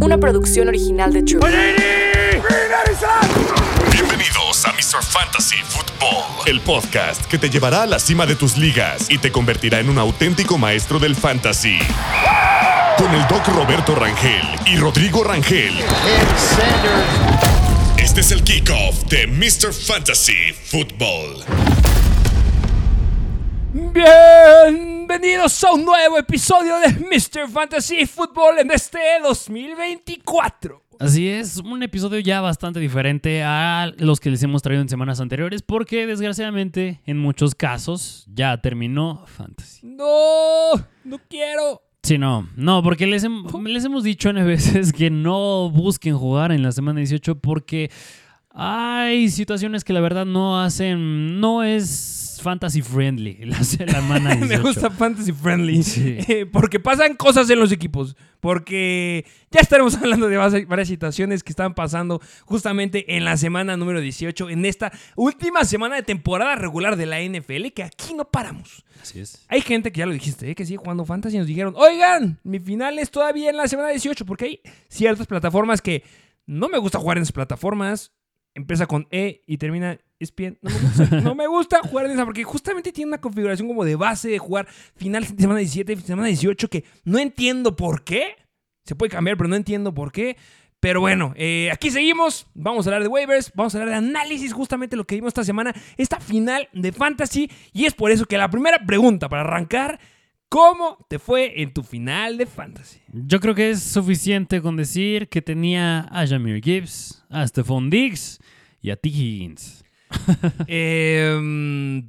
Una producción original de True. Bienvenidos a Mr. Fantasy Football, el podcast que te llevará a la cima de tus ligas y te convertirá en un auténtico maestro del fantasy. Con el Doc Roberto Rangel y Rodrigo Rangel. Este es el kickoff de Mr. Fantasy Football. Bienvenidos a un nuevo episodio de Mr. Fantasy Football en este 2024. Así es, un episodio ya bastante diferente a los que les hemos traído en semanas anteriores porque desgraciadamente en muchos casos ya terminó Fantasy. No, no quiero. Sí, no, no, porque les, hem- les hemos dicho en veces que no busquen jugar en la semana 18 porque hay situaciones que la verdad no hacen, no es fantasy friendly la semana 18. Me gusta Fantasy Friendly. Sí. Eh, porque pasan cosas en los equipos. Porque ya estaremos hablando de varias varias situaciones que están pasando justamente en la semana número 18, en esta última semana de temporada regular de la NFL, que aquí no paramos. Así es. Hay gente que ya lo dijiste, ¿eh? que sigue jugando Fantasy y nos dijeron, oigan, mi final es todavía en la semana 18, porque hay ciertas plataformas que no me gusta jugar en esas plataformas. Empieza con E y termina ESPN. No me gusta, no me gusta jugar en esa, porque justamente tiene una configuración como de base de jugar final de semana 17, semana 18, que no entiendo por qué. Se puede cambiar, pero no entiendo por qué. Pero bueno, eh, aquí seguimos. Vamos a hablar de waivers, vamos a hablar de análisis, justamente lo que vimos esta semana, esta final de Fantasy. Y es por eso que la primera pregunta para arrancar, ¿cómo te fue en tu final de Fantasy? Yo creo que es suficiente con decir que tenía a Jamir Gibbs, a Stephon Diggs y a T. Higgins. Eh,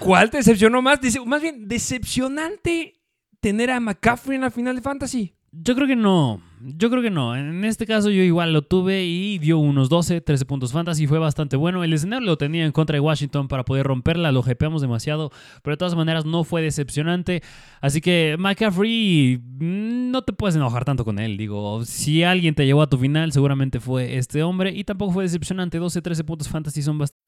¿Cuál te decepcionó más? Más bien, decepcionante tener a McCaffrey en la final de Fantasy. Yo creo que no. Yo creo que no. En este caso yo igual lo tuve y dio unos 12, 13 puntos fantasy. Fue bastante bueno. El escenario lo tenía en contra de Washington para poder romperla. Lo hypeamos demasiado. Pero de todas maneras no fue decepcionante. Así que McCaffrey, no te puedes enojar tanto con él. Digo, si alguien te llevó a tu final, seguramente fue este hombre. Y tampoco fue decepcionante. 12, 13 puntos fantasy son bastante.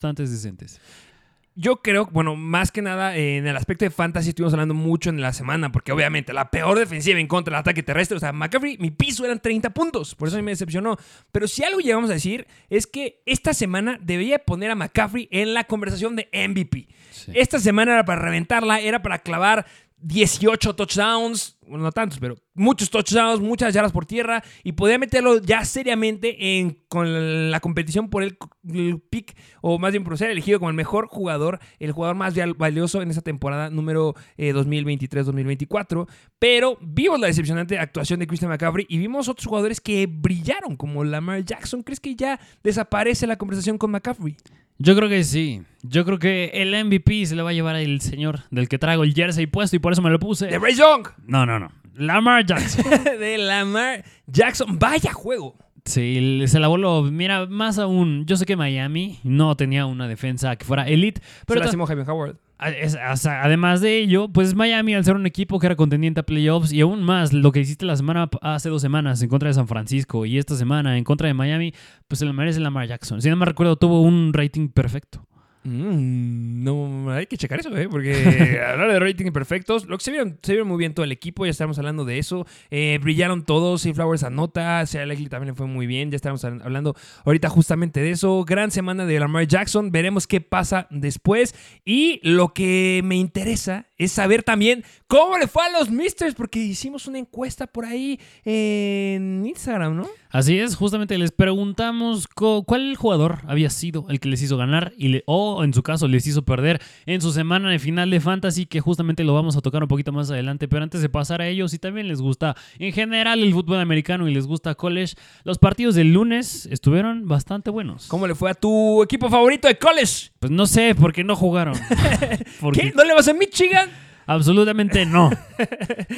Decentes. Yo creo, bueno, más que nada eh, en el aspecto de fantasy estuvimos hablando mucho en la semana, porque obviamente la peor defensiva en contra del ataque terrestre, o sea, McCaffrey, mi piso eran 30 puntos, por eso a mí me decepcionó. Pero si algo llegamos a decir es que esta semana debería poner a McCaffrey en la conversación de MVP. Esta semana era para reventarla, era para clavar 18 touchdowns, no tantos, pero muchos touchdowns, muchas yardas por tierra y podía meterlo ya seriamente en, con la competición por el, pick, o más bien por ser elegido como el mejor jugador, el jugador más val- valioso en esa temporada número eh, 2023-2024. Pero vimos la decepcionante actuación de Christian McCaffrey y vimos otros jugadores que brillaron, como Lamar Jackson. ¿Crees que ya desaparece la conversación con McCaffrey? Yo creo que sí. Yo creo que el MVP se lo va a llevar el señor del que traigo el jersey puesto y por eso me lo puse. De Ray Young, No, no, no. Lamar Jackson. de Lamar Jackson. Vaya juego. Sí, se la voló. Mira, más aún, yo sé que Miami no tenía una defensa que fuera elite, Pero se lastimó Javier Howard. Además de ello, pues Miami al ser un equipo que era contendiente a playoffs y aún más lo que hiciste la semana hace dos semanas en contra de San Francisco y esta semana en contra de Miami, pues se lo merece Lamar Jackson. Si no me recuerdo, tuvo un rating perfecto. Mm, no, hay que checar eso, ¿eh? Porque hablar de rating imperfectos, lo que se vieron, se vieron muy bien todo el equipo, ya estamos hablando de eso. Eh, brillaron todos, Sea Flowers anota, Sea Likely también le fue muy bien, ya estamos hab- hablando ahorita justamente de eso. Gran semana de Lamar Jackson, veremos qué pasa después. Y lo que me interesa es saber también cómo le fue a los Misters, porque hicimos una encuesta por ahí en Instagram, ¿no? Así es, justamente les preguntamos cuál jugador había sido el que les hizo ganar y le- o en su caso les hizo perder en su semana de final de Fantasy, que justamente lo vamos a tocar un poquito más adelante. Pero antes de pasar a ellos, si también les gusta en general el fútbol americano y les gusta college, los partidos del lunes estuvieron bastante buenos. ¿Cómo le fue a tu equipo favorito de college? Pues no sé, porque no jugaron. Porque ¿Qué? ¿No le vas a Michigan? Absolutamente no.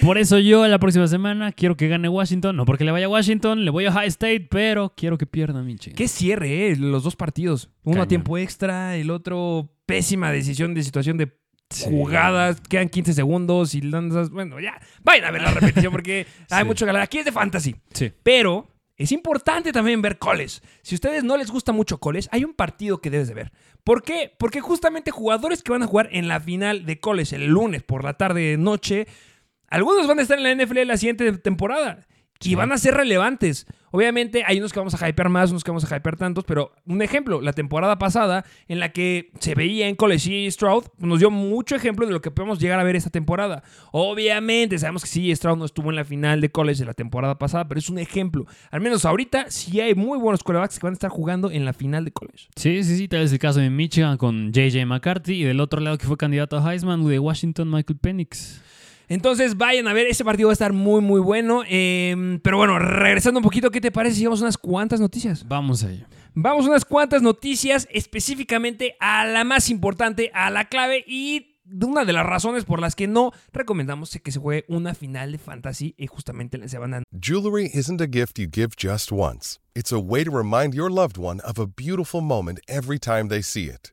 Por eso yo la próxima semana quiero que gane Washington. No porque le vaya a Washington, le voy a High State, pero quiero que pierda Michigan. Qué cierre, ¿eh? Los dos partidos. Uno Cañón. a tiempo extra, el otro pésima decisión de situación de Sí. jugadas. Quedan 15 segundos y lanzas. Bueno, ya. Vayan a ver la repetición porque hay Sí. mucho que hablar. Aquí es de fantasy. Sí. Pero es importante también ver college. Si a ustedes no les gusta mucho college, hay un partido que debes de ver. ¿Por qué? Porque justamente jugadores que van a jugar en la final de college el lunes por la tarde noche, algunos van a estar en la NFL la siguiente temporada y van a ser relevantes. Obviamente hay unos que vamos a hypear más, unos que vamos a hypear tantos, pero un ejemplo, la temporada pasada en la que se veía en college y Stroud nos dio mucho ejemplo de lo que podemos llegar a ver esta temporada. Obviamente sabemos que sí, Stroud no estuvo en la final de college de la temporada pasada, pero es un ejemplo. Al menos ahorita sí hay muy buenos quarterbacks que van a estar jugando en la final de college. Sí, sí, sí, tal vez el caso de Michigan con JJ McCarthy y del otro lado que fue candidato a Heisman de Washington, Michael Penix. Entonces vayan a ver, ese partido va a estar muy muy bueno. Eh, pero bueno, regresando un poquito, ¿qué te parece si vamos a unas cuantas noticias? Vamos a ello. Vamos a unas cuantas noticias específicamente a la más importante, a la clave y una de las razones por las que no recomendamos que se juegue una final de fantasy y justamente la semana. Jewelry isn't a gift you give just once. It's a way to remind your loved one of a beautiful moment every time they see it.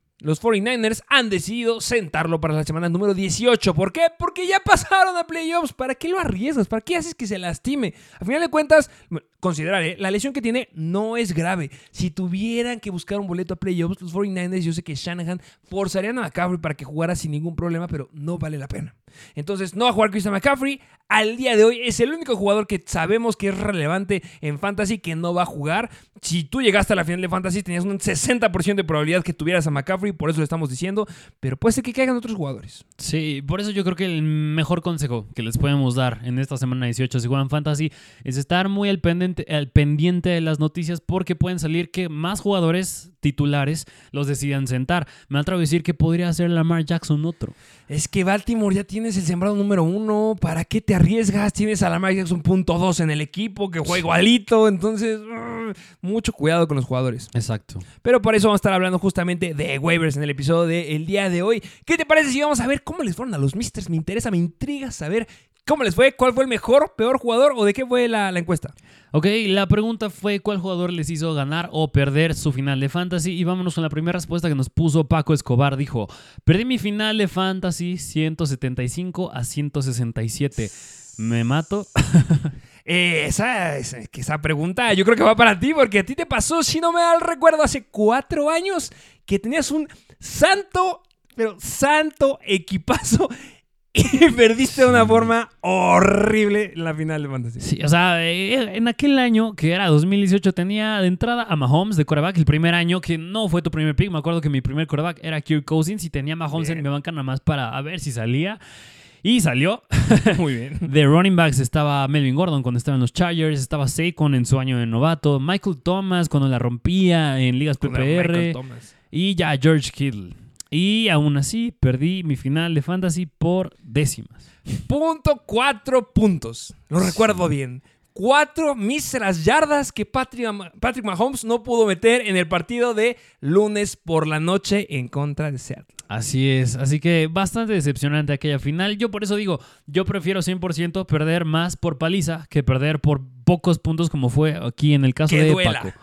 Los 49ers han decidido sentarlo para la semana número 18. ¿Por qué? Porque ya pasaron a playoffs. ¿Para qué lo arriesgas? ¿Para qué haces que se lastime? A final de cuentas, considerar, ¿eh? la lesión que tiene no es grave. Si tuvieran que buscar un boleto a playoffs, los 49ers, yo sé que Shanahan forzarían a McCaffrey para que jugara sin ningún problema, pero no vale la pena. Entonces, no va a jugar Christian McCaffrey. Al día de hoy es el único jugador que sabemos que es relevante en Fantasy que no va a jugar. Si tú llegaste a la final de Fantasy, tenías un 60% de probabilidad que tuvieras a McCaffrey, por eso lo estamos diciendo. Pero puede ser que caigan otros jugadores. Sí, por eso yo creo que el mejor consejo que les podemos dar en esta semana 18 si juegan Fantasy es estar muy al pendiente, al pendiente de las noticias porque pueden salir que más jugadores titulares los decidan sentar. Me atrevo a decir que podría ser Lamar Jackson otro. Es que Baltimore ya tienes el sembrado número uno. ¿Para qué te arriesgas? Tienes a Lamar Jackson punto dos en el equipo que juega igualito. Entonces, uh, mucho cuidado con los jugadores. Exacto. Pero por eso vamos a estar hablando justamente de waivers en el episodio del día de hoy. ¿Qué te parece si vamos a ver cómo les fueron a los Misters? Me interesa, me intriga saber cómo les fue, cuál fue el mejor, peor jugador o de qué fue la, la encuesta. Ok, la pregunta fue cuál jugador les hizo ganar o perder su final de fantasy y vámonos con la primera respuesta que nos puso Paco Escobar. Dijo, perdí mi final de fantasy 175 a 167. ¿Me mato? Eh, esa, esa, esa pregunta yo creo que va para ti porque a ti te pasó, si no me da el recuerdo, hace cuatro años que tenías un santo, pero santo equipazo y perdiste de una forma horrible la final de Fantasy. Sí, o sea, eh, en aquel año que era 2018 tenía de entrada a Mahomes de quarterback el primer año que no fue tu primer pick. Me acuerdo que mi primer quarterback era Kirk Cousins y tenía a Mahomes Bien. en mi banca nada más para a ver si salía. Y salió. Muy bien. De running backs estaba Melvin Gordon cuando estaba en los Chargers, estaba Saquon en su año de novato, Michael Thomas cuando la rompía en ligas el Michael PPR Thomas. y ya George Kittle. Y aún así perdí mi final de fantasy por décimas. Punto cuatro puntos. Lo recuerdo bien. Cuatro míseras yardas que Patrick, Patrick Mahomes no pudo meter en el partido de lunes por la noche en contra de Seattle. Así es, así que bastante decepcionante aquella final. Yo por eso digo, yo prefiero 100% perder más por paliza que perder por pocos puntos como fue aquí en el caso Que de duela. Paco.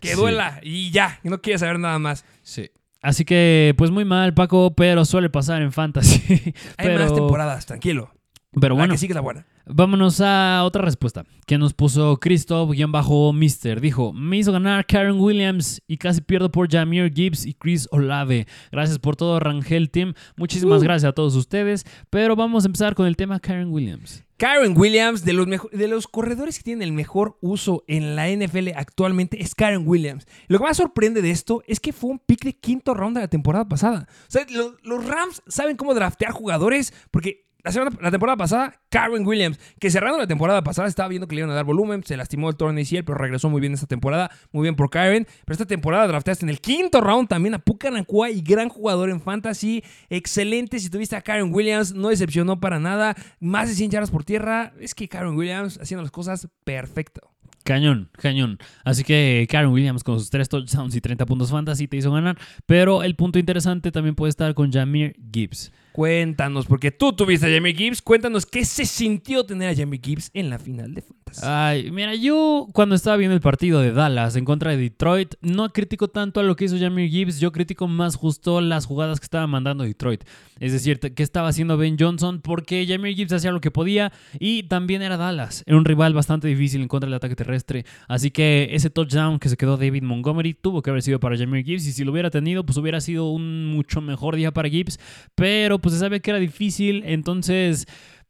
Que Sí. duela y ya, no quiere saber nada más. Sí. Así que, pues muy mal, Paco, pero suele pasar en fantasy. Hay pero, más temporadas, tranquilo. Pero La bueno, que sigue es la buena. Vámonos a otra respuesta que nos puso Christoph-Mister. Dijo, me hizo ganar Karen Williams y casi pierdo por Jamir Gibbs y Chris Olave. Gracias por todo, Rangel Team. Muchísimas Uh. gracias a todos ustedes. Pero vamos a empezar con el tema Karen Williams. Karen Williams, de los, de los corredores que tienen el mejor uso en la NFL actualmente, es Karen Williams. Lo que más sorprende de esto es que fue un pick de quinto round de la temporada pasada. O sea, lo- los Rams saben cómo draftear jugadores porque la, temporada pasada, Karen Williams, que cerrando la temporada pasada estaba viendo que le iban a dar volumen, se lastimó el torneo ACL, pero regresó muy bien esta temporada, muy bien por Karen. Pero esta temporada drafteaste en el quinto round también a Puka Nakua y gran jugador en fantasy, excelente. Si tuviste a Karen Williams, no decepcionó para nada, más de 100 yardas por tierra. Es que Karen Williams haciendo las cosas perfecto. Cañón, cañón. Así que Karen Williams con sus tres touchdowns y 30 puntos fantasy te hizo ganar. Pero el punto interesante también puede estar con Jamir Gibbs. Cuéntanos, porque tú tuviste a Jamie Gibbs, cuéntanos qué se sintió tener a Jamie Gibbs en la final de fantasy. Ay, mira, yo cuando estaba viendo el partido de Dallas en contra de Detroit, no critico tanto a lo que hizo Jamir Gibbs, yo critico más justo las jugadas que estaba mandando Detroit. Es decir, que estaba haciendo Ben Johnson porque Jamir Gibbs hacía lo que podía y también era Dallas. Era un rival bastante difícil en contra del ataque terrestre. Así que ese touchdown que se quedó David Montgomery tuvo que haber sido para Jamir Gibbs y si lo hubiera tenido, pues hubiera sido un mucho mejor día para Gibbs. Pero pues se sabía que era difícil, entonces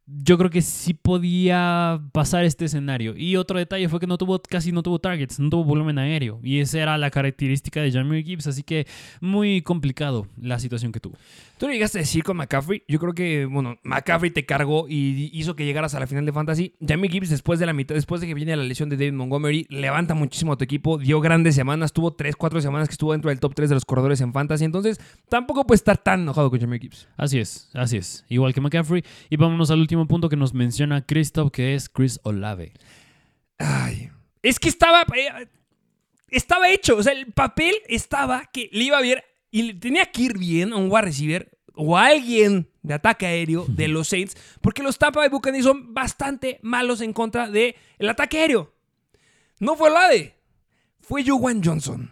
yo creo que sí podía pasar este escenario. Y otro detalle fue que no tuvo, casi no tuvo targets, no tuvo volumen aéreo. Y esa era la característica de Jamir Gibbs, así que muy complicado la situación que tuvo. Tú lo llegaste a decir con McCaffrey. Yo creo que, bueno, McCaffrey te cargó y hizo que llegaras a la final de Fantasy. Jamie Gibbs, después de la mitad, después de que viene la lesión de David Montgomery, levanta muchísimo a tu equipo. Dio grandes semanas. Tuvo 3, 4 semanas que estuvo dentro del top 3 de los corredores en Fantasy. Entonces, tampoco puedes estar tan enojado con Jamie Gibbs. Así es, así es. Igual que McCaffrey. Y vámonos al último punto que nos menciona Christoph, que es Chris Olave. Ay. Es que estaba. eh, estaba hecho. O sea, el papel estaba que le iba a ver y le tenía que ir bien a un wide receiver o a alguien de ataque aéreo de los Saints, porque los Tampa Bay Buccaneers son bastante malos en contra del ataque aéreo. No fue Olave, fue Juwan Johnson.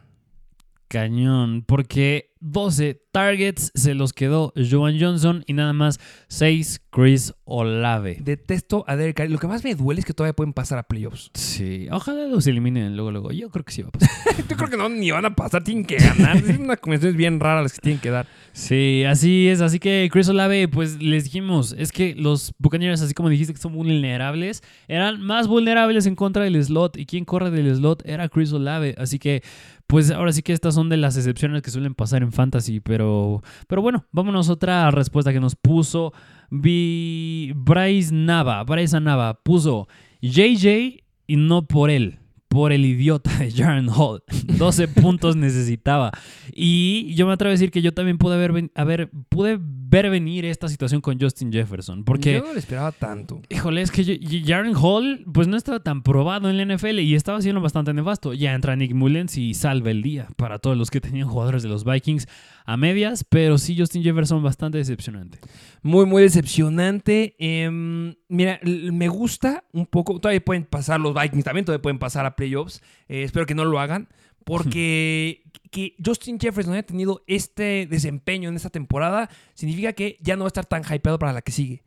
Cañón, porque 12 targets se los quedó Joan Johnson y nada más 6 Chris Olave. Detesto a Derek Carr. Lo que más me duele es que todavía pueden pasar a playoffs. Sí, ojalá los eliminen luego, luego. Yo creo que sí va a pasar. Yo creo que no, ni van a pasar, tienen que ganar. Es una convención bien rara las que tienen que dar. Sí, así es. Así que Chris Olave, pues les dijimos, es que los Buccaneers, así como dijiste que son vulnerables, eran más vulnerables en contra del slot. Y quien corre del slot era Chris Olave. Así que, pues ahora sí que estas son de las excepciones que suelen pasar en fantasy. Pero, pero bueno, vámonos a otra respuesta que nos puso Bryce Nava. Bryce Nava puso JJ y no por él. Por el idiota de Jaron Hall. 12 puntos necesitaba. Y yo me atrevo a decir que yo también pude a ver, pude ver venir esta situación con Justin Jefferson. Porque, Yo no le esperaba tanto. híjole, es que yo- Jaren Hall, pues no estaba tan probado en la NFL y estaba siendo bastante nefasto. Ya entra Nick Mullens y salva el día para todos los que tenían jugadores de los Vikings a medias. Pero sí, Justin Jefferson bastante decepcionante. Muy, muy decepcionante. Em, mira, me gusta un poco. Todavía pueden pasar los Vikings también, todavía pueden pasar a playoffs. Eh, espero que no lo hagan. Porque que Justin Jefferson haya tenido este desempeño en esta temporada significa que ya no va a estar tan hypeado para la que sigue.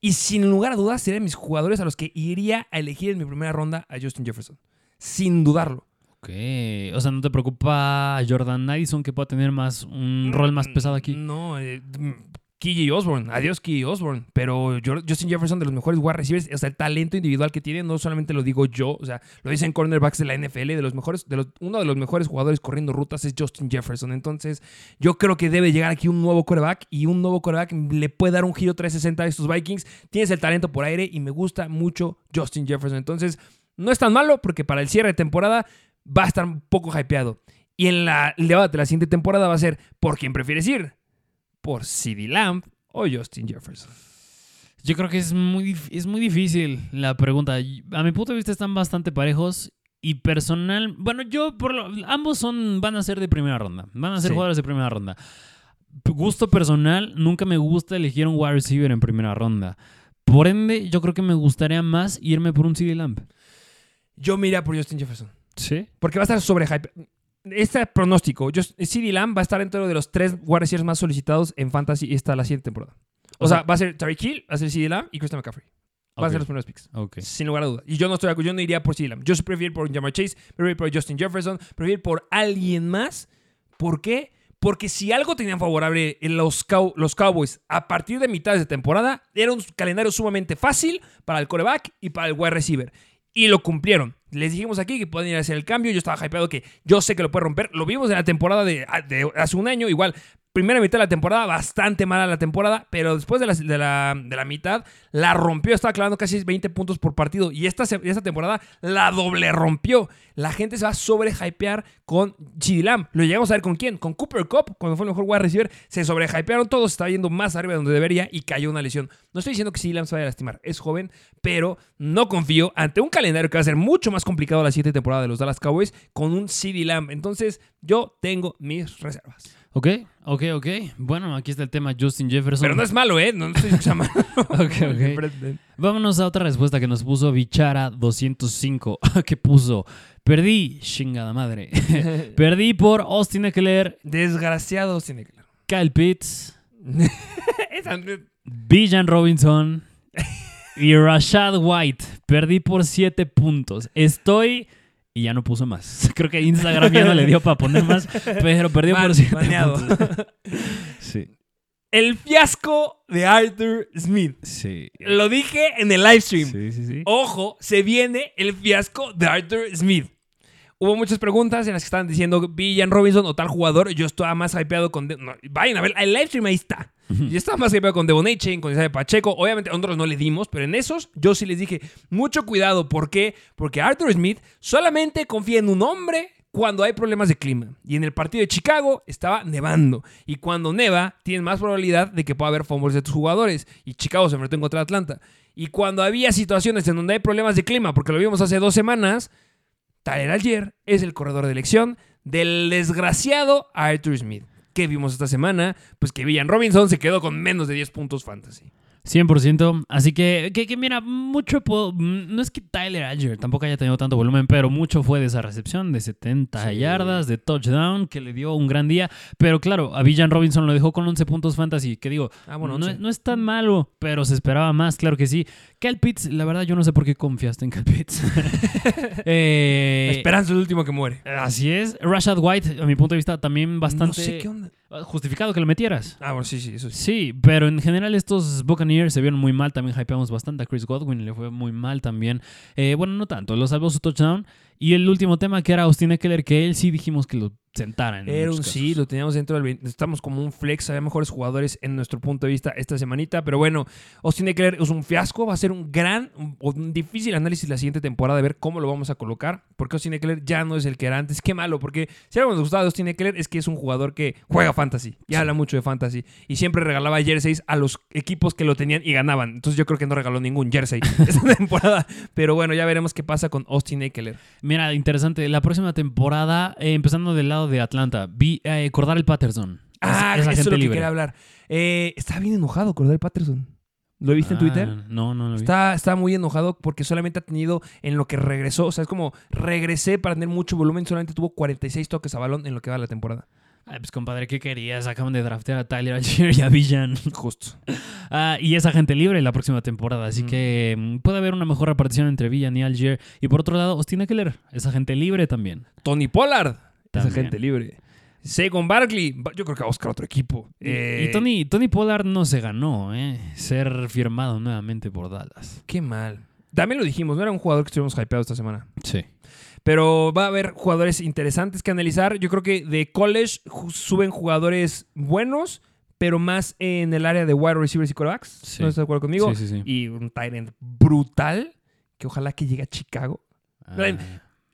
Y sin lugar a dudas, serían mis jugadores a los que iría a elegir en mi primera ronda a Justin Jefferson. Sin dudarlo. Ok, o sea, ¿no te preocupa Jordan Addison que pueda tener más un rol más pesado aquí? No, eh, KJ Osborne. Adiós, KJ Osborne. Pero Justin Jefferson, de los mejores wide receivers, o sea, el talento individual que tiene, no solamente lo digo yo, o sea, lo dicen cornerbacks de la NFL, de los mejores, de los, uno de los mejores jugadores corriendo rutas es Justin Jefferson. Entonces, yo creo que debe llegar aquí un nuevo coreback y un nuevo coreback le puede dar un giro 360 a estos Vikings. Tienes el talento por aire y me gusta mucho Justin Jefferson. Entonces, no es tan malo porque para el cierre de temporada va a estar un poco hypeado. Y en la, el debate de la siguiente temporada va a ser ¿por quién prefieres ir? ¿Por CD Lamb o Justin Jefferson? Yo creo que es muy, es muy difícil la pregunta. A mi punto de vista están bastante parejos y personal... Bueno, yo por lo- ambos son van a ser de primera ronda. Van a ser Sí. jugadores de primera ronda. Gusto personal, nunca me gusta elegir un wide receiver en primera ronda. Por ende, yo creo que me gustaría más irme por un CD Lamb. Yo me iría por Justin Jefferson. Sí. Porque va a estar sobre hype. Este pronóstico, Just- CD Lamb va a estar dentro de los tres wide más solicitados en Fantasy esta la siguiente temporada. O, O sea, sea- va a ser Tariq Hill, va a ser CD Lamb y Christian McCaffrey. Va a ser los primeros picks. Sin lugar a dudas. Y yo no estoy yo no iría por CeeDee Lamb. Yo prefiero ir por Jamar Chase, prefiero ir por Justin Jefferson, prefiero ir por alguien más. ¿Por qué? Porque si algo tenían favorable en los, Cow- los Cowboys a partir de mitad de temporada, era un calendario sumamente fácil para el coreback y para el wide receiver. Y lo cumplieron. Les dijimos aquí que pueden ir a hacer el cambio. Yo estaba hypeado que yo sé que lo puede romper. Lo vimos en la temporada de, de hace un año. Igual, primera mitad de la temporada, bastante mala la temporada. Pero después de la, de la, mitad, la rompió. Estaba clavando casi 20 puntos por partido. Y esta, esta temporada la doble rompió. La gente se va a sobrehypear con CeeDee Lamb. Lo llegamos a ver con quién? Con Cooper Cup, cuando fue el mejor wide receiver. Se sobrehypearon todos. Estaba yendo más arriba de donde debería y cayó una lesión. No estoy diciendo que CeeDee Lamb se vaya a lastimar. Es joven, pero no confío ante un calendario que va a ser mucho más complicado la siguiente temporada de los Dallas Cowboys con un CeeDee Lamb. Entonces, yo tengo mis reservas. Ok, ok, ok. Bueno, aquí está el tema Justin Jefferson. Pero no es malo, ¿eh? No estoy malo. Ok, ok. Vámonos a otra respuesta que nos puso Bichara205, que puso, perdí, chingada madre. perdí por Austin Eckler, Desgraciado, tiene que Kyle Pitts. Bijan Robinson y Rashad White. Perdí por 7 puntos. Estoy... Y ya no puso más. Creo que Instagram ya no le dio para poner más, pero perdió Mal, por 7 baneado. puntos. Sí, El fiasco de Arthur Smith. sí. Lo dije en el live stream. Sí, sí, sí. Ojo, se viene el fiasco de Arthur Smith. Hubo muchas preguntas en las que estaban diciendo Villan Robinson o tal jugador. Yo estaba más hypeado con. De- no, vayan a ver, el live stream ahí está. Yo estaba más hypeado con Devon Chain, con Isaiah Pacheco. Obviamente, a otros no le dimos, pero en esos yo sí les dije mucho cuidado. ¿Por qué? Porque Arthur Smith solamente confía en un hombre cuando hay problemas de clima. Y en el partido de Chicago estaba nevando. Y cuando neva, tienes más probabilidad de que pueda haber fumbles de tus jugadores. Y Chicago se enfrentó en contra de Atlanta. Y cuando había situaciones en donde hay problemas de clima, porque lo vimos hace dos semanas, Tyler Algier es el corredor de elección del desgraciado Arthur Smith. ¿Qué vimos esta semana? Pues que Villan Robinson se quedó con menos de 10 puntos fantasy. 100%. Así que, que, que mira, mucho puedo- mm, No es que Tyler Algier tampoco haya tenido tanto volumen, pero mucho fue de esa recepción de 70 yardas, de touchdown, que le dio un gran día. Pero claro, a Villan Robinson lo dejó con 11 puntos fantasy, que digo, Ah, bueno, no, 11. es- no es tan malo, pero se esperaba más, claro que sí. Cal Pitts, la verdad, yo no sé por qué confiaste en Cal Pitts. Eh, esperanza es el último que muere. Así es. Rashad White, a mi punto de vista, también bastante No sé qué onda. Justificado que lo metieras. Ah, bueno, sí, sí, eso sí. Sí, pero en general estos Buccaneers se vieron muy mal. También hypeamos bastante a Chris Godwin, le fue muy mal también. Eh, bueno, no tanto, lo salvó su touchdown. Y el último tema que era Austin Eckler, que él sí dijimos que lo sentara en Era un sí, lo teníamos dentro del 20. Estamos como un flex, había mejores jugadores en nuestro punto de vista esta semanita. Pero bueno, Austin Eckler es un fiasco, va a ser un gran, un, un difícil análisis la siguiente temporada de ver cómo lo vamos a colocar. Porque Austin Eckler ya no es el que era antes. Qué malo, porque si algo nos gustaba de Austin Eckler es que es un jugador que juega fantasy y habla mucho de fantasy. Y siempre regalaba jerseys a los equipos que lo tenían y ganaban. Entonces yo creo que no regaló ningún jersey esta temporada. Pero bueno, ya veremos qué pasa con Austin Eckler. Mira, interesante. La próxima temporada, eh, empezando del lado de Atlanta, vi eh, Cordell Patterson. Ah, Es- es eso es lo que quería hablar. Eh, está bien enojado Cordell Patterson. ¿Lo viste en Ah, Twitter? No, no lo vi. Está, está muy enojado porque solamente ha tenido en lo que regresó. O sea, es como regresé para tener mucho volumen. Solamente tuvo 46 toques a balón en lo que va la temporada. Ay, pues compadre, ¿qué querías? Acaban de draftear a Tyler Algier y a Villan. Justo. Ah, y es agente libre la próxima temporada, así Mm. que mm, puede haber una mejor repartición entre Villan y Algier. Y por otro lado, Austin Eckler es agente libre también. Tony Pollard. Es También. agente libre. Saquon Barkley. Yo creo que va a buscar otro equipo. Y- Eh, y Tony, Tony Pollard no se ganó, ¿eh? Ser firmado nuevamente por Dallas. Qué mal. También lo dijimos. No era un jugador que estuvimos hypeados esta semana. Sí. Pero va a haber jugadores interesantes que analizar. Yo creo que de college suben jugadores buenos, pero más en el área de wide receivers y quarterbacks. Sí. ¿No estás de acuerdo conmigo? Sí, sí, sí. Y un tight end brutal, que ojalá que llegue a Chicago. Ah,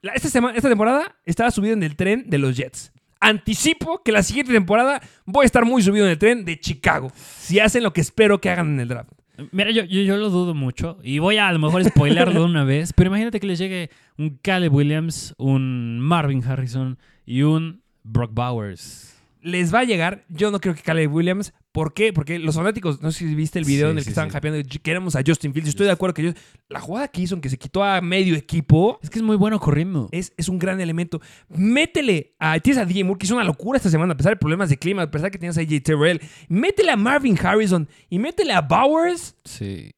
La- esta, semana, esta temporada estaba subido en el tren de los Jets. Anticipo que la siguiente temporada voy a estar muy subido en el tren de Chicago. Si hacen lo que espero que hagan en el draft. Mira, yo, yo, yo lo dudo mucho y voy a a lo mejor spoilerlo una vez, pero imagínate que les llegue un Caleb Williams, un Marvin Harrison y un Brock Bowers. Les va a llegar. Yo no creo que Caleb Williams. ¿Por qué? Porque los fanáticos, no sé si viste el video Sí, en el que sí, estaban sí. hypeando, queremos a Justin Fields. Yo estoy de acuerdo que yo- la jugada que hizo, en que se quitó a medio equipo, Es que es muy bueno corriendo. es, es un gran elemento. Métele a, tienes a DJ Moore, que hizo una locura esta semana, a pesar de problemas de clima, a pesar que tienes a AJ Terrell. Métele a Marvin Harrison y métele a Bowers. Sí.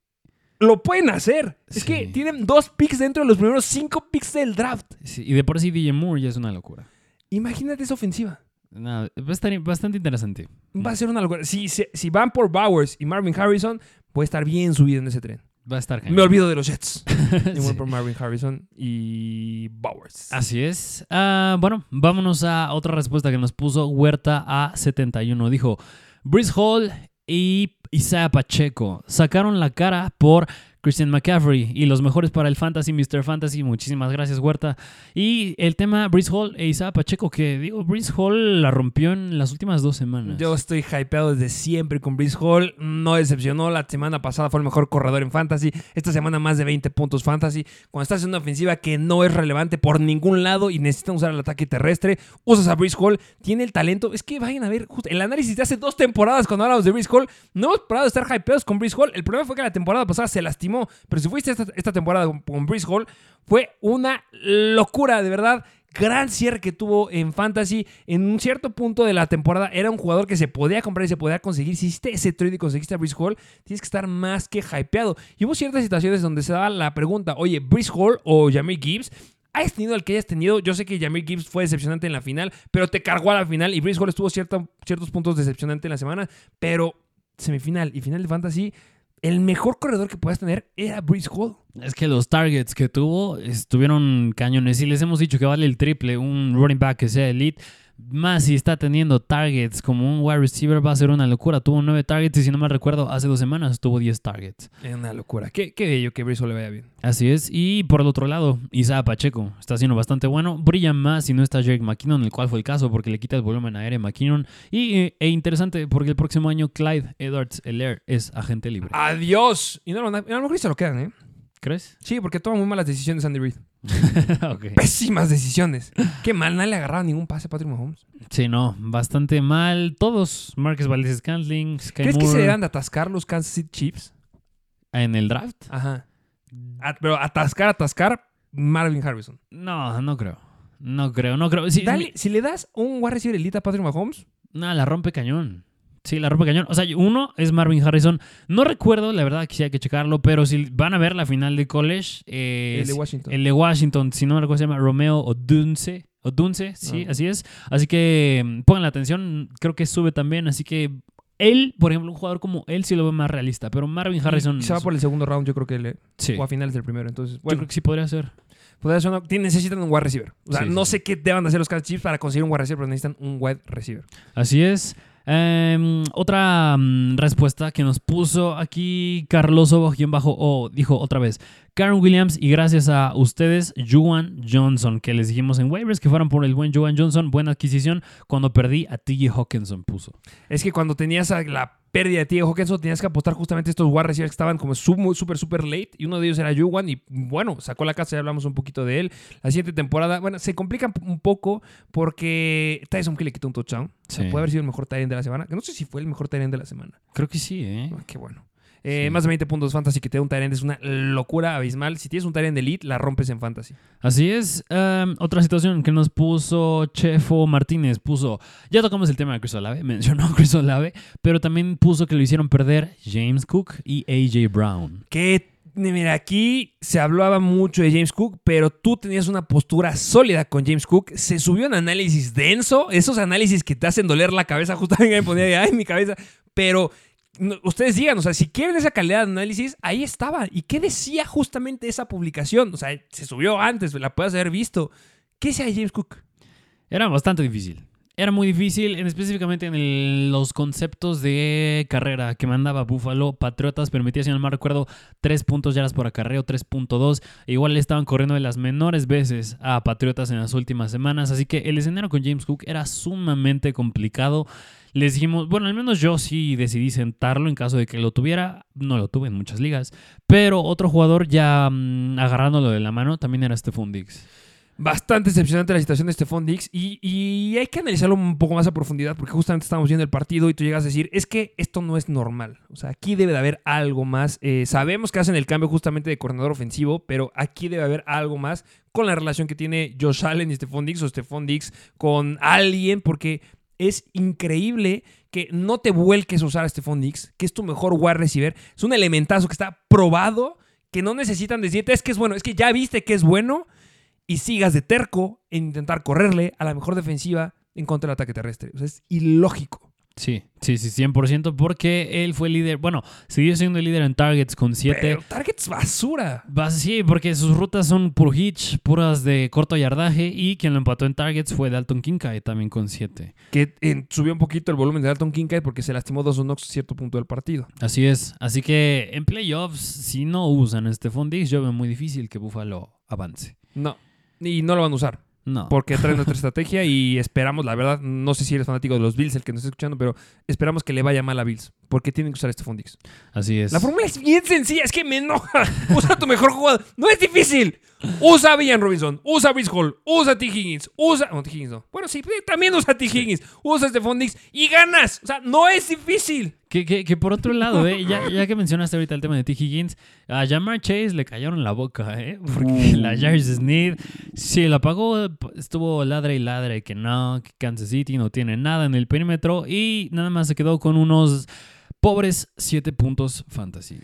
lo pueden hacer. Es que tienen dos picks dentro de los primeros cinco picks del draft. Sí, y de por sí DJ Moore ya es una locura. Imagínate esa ofensiva. Nada, va a estar bastante interesante. Va a ser una locura. Si, si, si van por Bowers y Marvin Harrison, puede estar bien subido en ese tren. Va a estar Me genial. olvido de los Jets. Y voy Sí. por Marvin Harrison y Bowers. Así es. Ah, bueno, vámonos a otra respuesta que nos puso Huerta a 71. Dijo, Brice Hall y Isaiah Pacheco sacaron la cara por Christian McCaffrey y los mejores para el Fantasy, Mr. Fantasy. Muchísimas gracias, Huerta. Y el tema Brice Hall e Isaiah Pacheco, que digo, Brice Hall la rompió en las últimas dos semanas. Yo estoy hypeado desde siempre con Brice Hall. No decepcionó. La semana pasada fue el mejor corredor en fantasy. Esta semana más de 20 puntos fantasy. Cuando estás en una ofensiva que no es relevante por ningún lado y necesitan usar el ataque terrestre, usas a Brice Hall. Tiene el talento. Es que vayan a ver justo el análisis de hace dos temporadas cuando hablamos de Brice Hall. No hemos parado de estar hypeados con Brice Hall. El problema fue que la temporada pasada se lastimó. Pero si fuiste esta, temporada con, con Brice Hall, fue una locura, de verdad gran cierre que tuvo en Fantasy. En un cierto punto de la temporada era un jugador que se podía comprar y se podía conseguir. Si hiciste ese trade y conseguiste a Brice Hall, tienes que estar más que hypeado. Y hubo ciertas situaciones donde se daba la pregunta, oye, Brice Hall o Jamie Gibbs. Hayas tenido el que hayas tenido, yo sé que Jamie Gibbs fue decepcionante en la final, pero te cargó a la final y Brice Hall estuvo ciertos puntos decepcionante en la semana, pero semifinal y final de Fantasy, el mejor corredor que puedas tener era Brice Hall. Es que los targets que tuvo estuvieron cañones. Y les hemos dicho que vale el triple un running back que sea elite. Más si está teniendo targets como un wide receiver va a ser una locura. Tuvo nueve targets y si no me recuerdo, hace dos semanas tuvo 10 targets. Es una locura. Qué, qué bello que Hall le vaya bien. Así es. Y por el otro lado, Isaiah Pacheco está haciendo bastante bueno. Brilla más si no está Jake McKinnon, el cual fue el caso porque le quita el volumen aéreo a McKinnon. Y eh, e interesante porque el próximo año Clyde Edwards Elair es agente libre. Adiós. Y no, lo- a lo mejor se lo quedan, ¿eh? ¿Crees? Sí, porque toma muy malas decisiones Andy Reid. ok. Pésimas decisiones. Qué mal, nadie le agarraba ningún pase a Patrick Mahomes. Sí, no, bastante mal. Todos, Marcus Valdez Scantling, Sky ¿Crees que se deban de atascar los Kansas City Chiefs? en el draft. Ajá. A- pero atascar, atascar, Marvin Harrison. No, no creo. No creo, no creo. Sí, Dale, si le das un wide receiver elite a Patrick Mahomes, No, la rompe cañón. Sí, la rompe cañón. O sea, uno es Marvin Harrison. No recuerdo, la verdad, hay que checarlo, pero si van a ver la final de college, eh, el de Washington. el de Washington, si no me recuerdo, se llama Romeo Odunce. Odunce, sí, Ah. así es. Así que mm, pongan la atención, creo que sube también. Así que él, por ejemplo, un jugador como él sí lo ve más realista, pero Marvin Harrison. Se va por el segundo round, yo creo que le, sí. o a finales del primero. Entonces, Yo bueno, creo que sí podría ser. podría ser una- necesitan un wide receiver. O sea, Sí, no sí. sé qué deban de hacer los Kansas Chiefs para conseguir un wide receiver, pero necesitan un wide receiver. Así es. Em, otra mm, respuesta que nos puso aquí Carlos bajo o dijo otra vez Karen Williams y gracias a ustedes Juan Johnson que les dijimos en waivers que fueran por el buen Juan Johnson buena adquisición cuando perdí a TJ Hawkinson puso. Es que cuando tenías la pérdida de T.J. Hawkinson, tenías que apostar justamente a estos wide receivers que estaban como súper, súper, late. Y uno de ellos era Juwan. Y bueno, sacó la casa, ya hablamos un poquito de él. La siguiente temporada, bueno, se complica un poco porque Tyson Hill le quitó un touchdown. O sea, Sí. puede haber sido el mejor end de la semana. Que no sé si fue el mejor end de la semana. creo que sí eh Ah, qué bueno. Eh, Sí. Más de 20 puntos fantasy que te da un end es una locura abismal. Si tienes un de elite, la rompes en fantasy. Así es. Em, otra situación que nos puso Chefo Martínez. Puso, ya tocamos el tema de Chris Olave, mencionó a Chris Olave, pero también puso que lo hicieron perder James Cook y AJ Brown. Que, mira, aquí se hablaba mucho de James Cook, pero tú tenías una postura sólida con James Cook. Se subió un análisis denso, esos análisis que te hacen doler la cabeza. Justamente me ponía de, ay, mi cabeza. Pero ustedes digan, o sea, si quieren esa calidad de análisis, ahí estaba. ¿Y qué decía justamente esa publicación? O sea, se subió antes, la puedes haber visto. ¿Qué decía de James Cook? Era bastante difícil. Era muy difícil, en- específicamente en los conceptos de carrera que mandaba Buffalo. Patriotas permitía, si no mal recuerdo, 3 puntos yardas por acarreo, 3.2. E igual le estaban corriendo de las menores veces a Patriotas en las últimas semanas. Así que el escenario con James Cook era sumamente complicado. Les dijimos, bueno, al menos yo sí decidí sentarlo en caso de que lo tuviera. No lo tuve en muchas ligas. Pero otro jugador ya mm, agarrándolo de la mano también era Stephon Diggs. Bastante decepcionante la situación de Stephon Diggs y, hay que analizarlo un poco más a profundidad porque justamente estamos viendo el partido y tú llegas a decir, es que esto no es normal. O sea, aquí debe de haber algo más. Eh, sabemos que hacen el cambio justamente de coordinador ofensivo, pero aquí debe haber algo más con la relación que tiene Josh Allen y Stephon Diggs o Stephon Diggs con alguien porque Es increíble que no te vuelques a usar a Stephon Diggs, que es tu mejor wide receiver. Es un elementazo que está probado, que no necesitan decirte, es que es bueno, es que ya viste que es bueno y sigas de terco en intentar correrle a la mejor defensiva en contra del ataque terrestre. O sea, es ilógico. Sí, sí, sí, 100%, porque él fue líder, bueno, siguió siendo el líder en targets con 7. Pero targets basura. Sí, porque sus rutas son puro hitch, puras de corto yardaje, y quien lo empató en targets fue Dalton Kincaid también con 7. Que eh, subió un poquito el volumen de Dalton Kincaid porque se lastimó dos o a cierto punto del partido. Así es, así que en playoffs, si no usan este Diggs, yo veo muy difícil que Buffalo avance. No, y no lo van a usar. No. Porque trae nuestra estrategia y esperamos, la verdad, no sé si eres fanático de los Bills, el que nos está escuchando, pero esperamos que le vaya mal a Bills. Porque tienen que usar este Fundix. Así es. La fórmula es bien sencilla, es que me enoja. Usa tu mejor jugador. No es difícil. Usa a Villan Robinson, usa a Brice Hall, usa a T. Higgins, usa. No, T. Higgins no. Bueno, sí, también usa a T. Higgins, usa a Stephon Diggs y ganas. O sea, no es difícil. Que, que, por otro lado, ¿eh? ya, ya, que mencionaste ahorita el tema de T. Higgins, a Jamar Chase le cayeron la boca, ¿eh? Porque la Jarvis Smith, sí, la pagó, estuvo ladra y ladra que no, que Kansas City no tiene nada en el perímetro y nada más se quedó con unos pobres 7 puntos fantasy.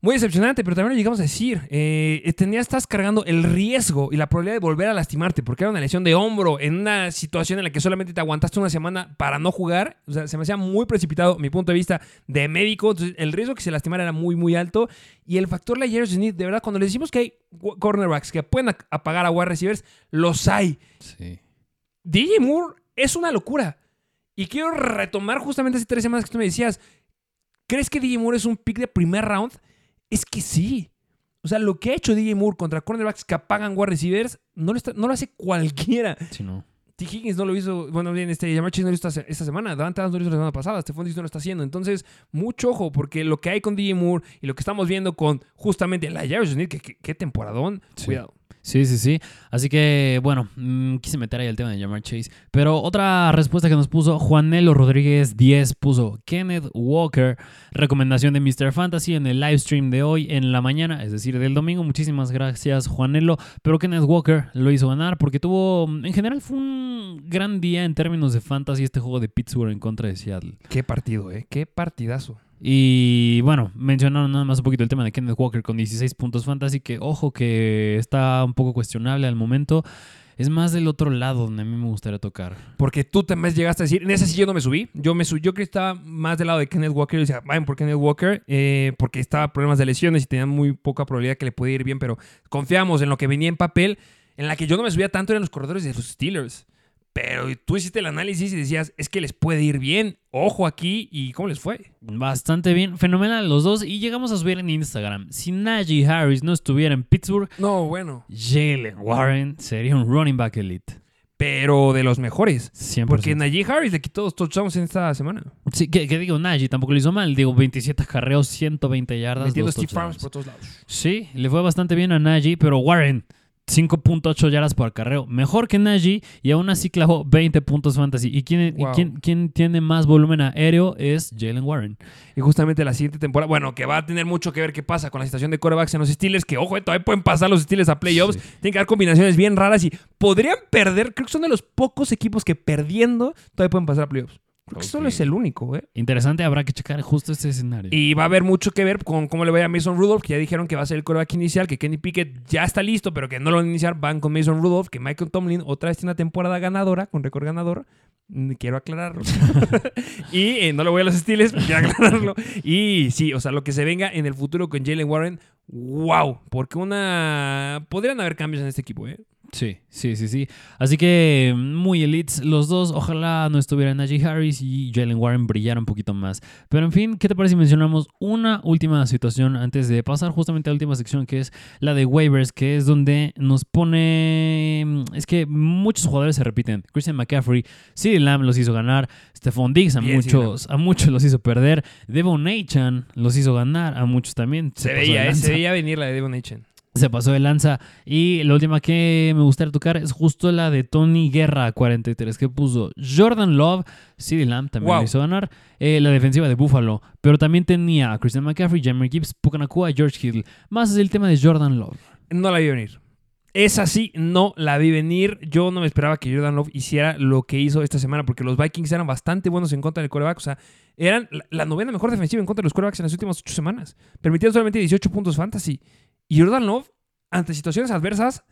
Muy decepcionante, pero también lo llegamos a decir. Eh, tenías, estás cargando el riesgo y la probabilidad de volver a lastimarte, porque era una lesión de hombro en una situación en la que solamente te aguantaste una semana para no jugar. O sea, se me hacía muy precipitado, mi punto de vista de médico. Entonces, el riesgo que se lastimara era muy, muy alto. Y el factor Layer Smith, de verdad, cuando le decimos que hay cornerbacks que pueden apagar a wide receivers, los hay. Sí. DJ Moore es una locura. Y quiero retomar justamente hace tres semanas que tú me decías, ¿crees que DJ Moore es un pick de primer round? Es que sí. O sea, lo que ha hecho DJ Moore contra cornerbacks que apagan wide receivers no lo, no lo hace cualquiera. Sí, no. T. Higgins no lo hizo, bueno, bien, este, Jamar Chase no lo hizo esta, esta semana, Davante Adams no lo hizo la semana pasada, Stephon Diggs no lo está haciendo. Entonces, mucho ojo, porque lo que hay con DJ Moore y lo que estamos viendo con justamente la Jarvis Smith, que, qué temporadón, cuidado. Sí, sí, sí. Así que, bueno, mm, quise meter ahí el tema de Jamar Chase. Pero otra respuesta que nos puso Juanelo Rodríguez 10 puso Kenneth Walker, recomendación de Mr. Fantasy en el live stream de hoy en la mañana, es decir, del domingo. Muchísimas gracias, Juanelo. Pero Kenneth Walker lo hizo ganar porque tuvo, en general, fue un gran día en términos de fantasy este juego de Pittsburgh en contra de Seattle. Qué partido, ¿eh? Qué partidazo. Y bueno, mencionaron nada más un poquito el tema de Kenneth Walker con 16 puntos fantasy, que ojo que está un poco cuestionable al momento. Es más del otro lado donde a mí me gustaría tocar. Porque tú también llegaste a decir, en esa sí yo no me subí. Yo me subí, yo creo que estaba más del lado de Kenneth Walker. Y decía, vayan por Kenneth Walker, eh, porque estaba problemas de lesiones y tenía muy poca probabilidad que le pudiera ir bien, pero confiamos en lo que venía en papel. En la que yo no me subía tanto eran los corredores de los Steelers. Pero tú hiciste el análisis y decías, es que les puede ir bien. Ojo aquí. ¿Y cómo les fue? Bastante bien. Fenomenal los dos. Y llegamos a subir en Instagram. Si Najee Harris no estuviera en Pittsburgh. No, bueno. Jalen Warren sería un running back elite. Pero de los mejores. 100%. Porque Najee Harris le quitó dos touchdowns en esta semana. Sí, que, digo, Najee tampoco lo hizo mal. Digo, 27 carreos, 120 yardas. Metiendo Steve Farms por todos lados. Sí, le fue bastante bien a Najee, pero Warren 5.8 yardas por carreo. Mejor que Najee y aún así clavó 20 puntos fantasy. ¿Y quién, quién, tiene más volumen aéreo? Es Jalen Warren. Y justamente la siguiente temporada, bueno, que va a tener mucho que ver qué pasa con la situación de corebacks en los Steelers, que ojo, eh, todavía pueden pasar los Steelers a playoffs. Tienen que dar combinaciones bien raras y podrían perder. Creo que son de los pocos equipos que perdiendo todavía pueden pasar a playoffs. Porque solo es el único, ¿eh? Interesante, habrá que checar justo este escenario. Y va a haber mucho que ver con cómo le vaya a Mason Rudolph, que ya dijeron que va a ser el coreback inicial, que Kenny Pickett ya está listo, pero que no lo van a iniciar. Van con Mason Rudolph, que Michael Tomlin otra vez tiene una temporada ganadora, con récord ganador. Mm, quiero aclararlo. y eh, no le voy a los estiles, quiero aclararlo. Y sí, o sea, lo que se venga en el futuro con Jalen Warren, wow. Porque una. Podrían haber cambios en este equipo, ¿eh? Sí, sí, sí, sí. Así que muy elites los dos. Ojalá no estuvieran Najee Harris y Jalen Warren brillara un poquito más. Pero en fin, ¿qué te parece si mencionamos una última situación antes de pasar justamente a la última sección que es la de waivers, que es donde nos pone... Es que muchos jugadores se repiten. Christian McCaffrey, CeeDee Lamb los hizo ganar. Stephon Diggs a muchos, a muchos los hizo perder. Devon Achan los hizo ganar, a muchos también. Se, veía, eh, se veía venir la de Devon Achan se pasó de lanza. Y la última que me gustaría tocar es justo la de Tony Guerra 43, que puso Jordan Love, CD Lamb también lo hizo ganar, eh, la defensiva de Buffalo, pero también tenía a Christian McCaffrey, Jamie Gibbs, Pukanakua, George Hill. Más es el tema de Jordan Love. No la vi venir. Esa sí, no la vi venir. Yo no me esperaba que Jordan Love hiciera lo que hizo esta semana, porque los Vikings eran bastante buenos en contra del coreback. O sea, eran la, la novena mejor defensiva en contra de los corebacks en las últimas ocho semanas. Permitieron solamente 18 puntos fantasy. Y Jordan Love, ante situaciones adversas,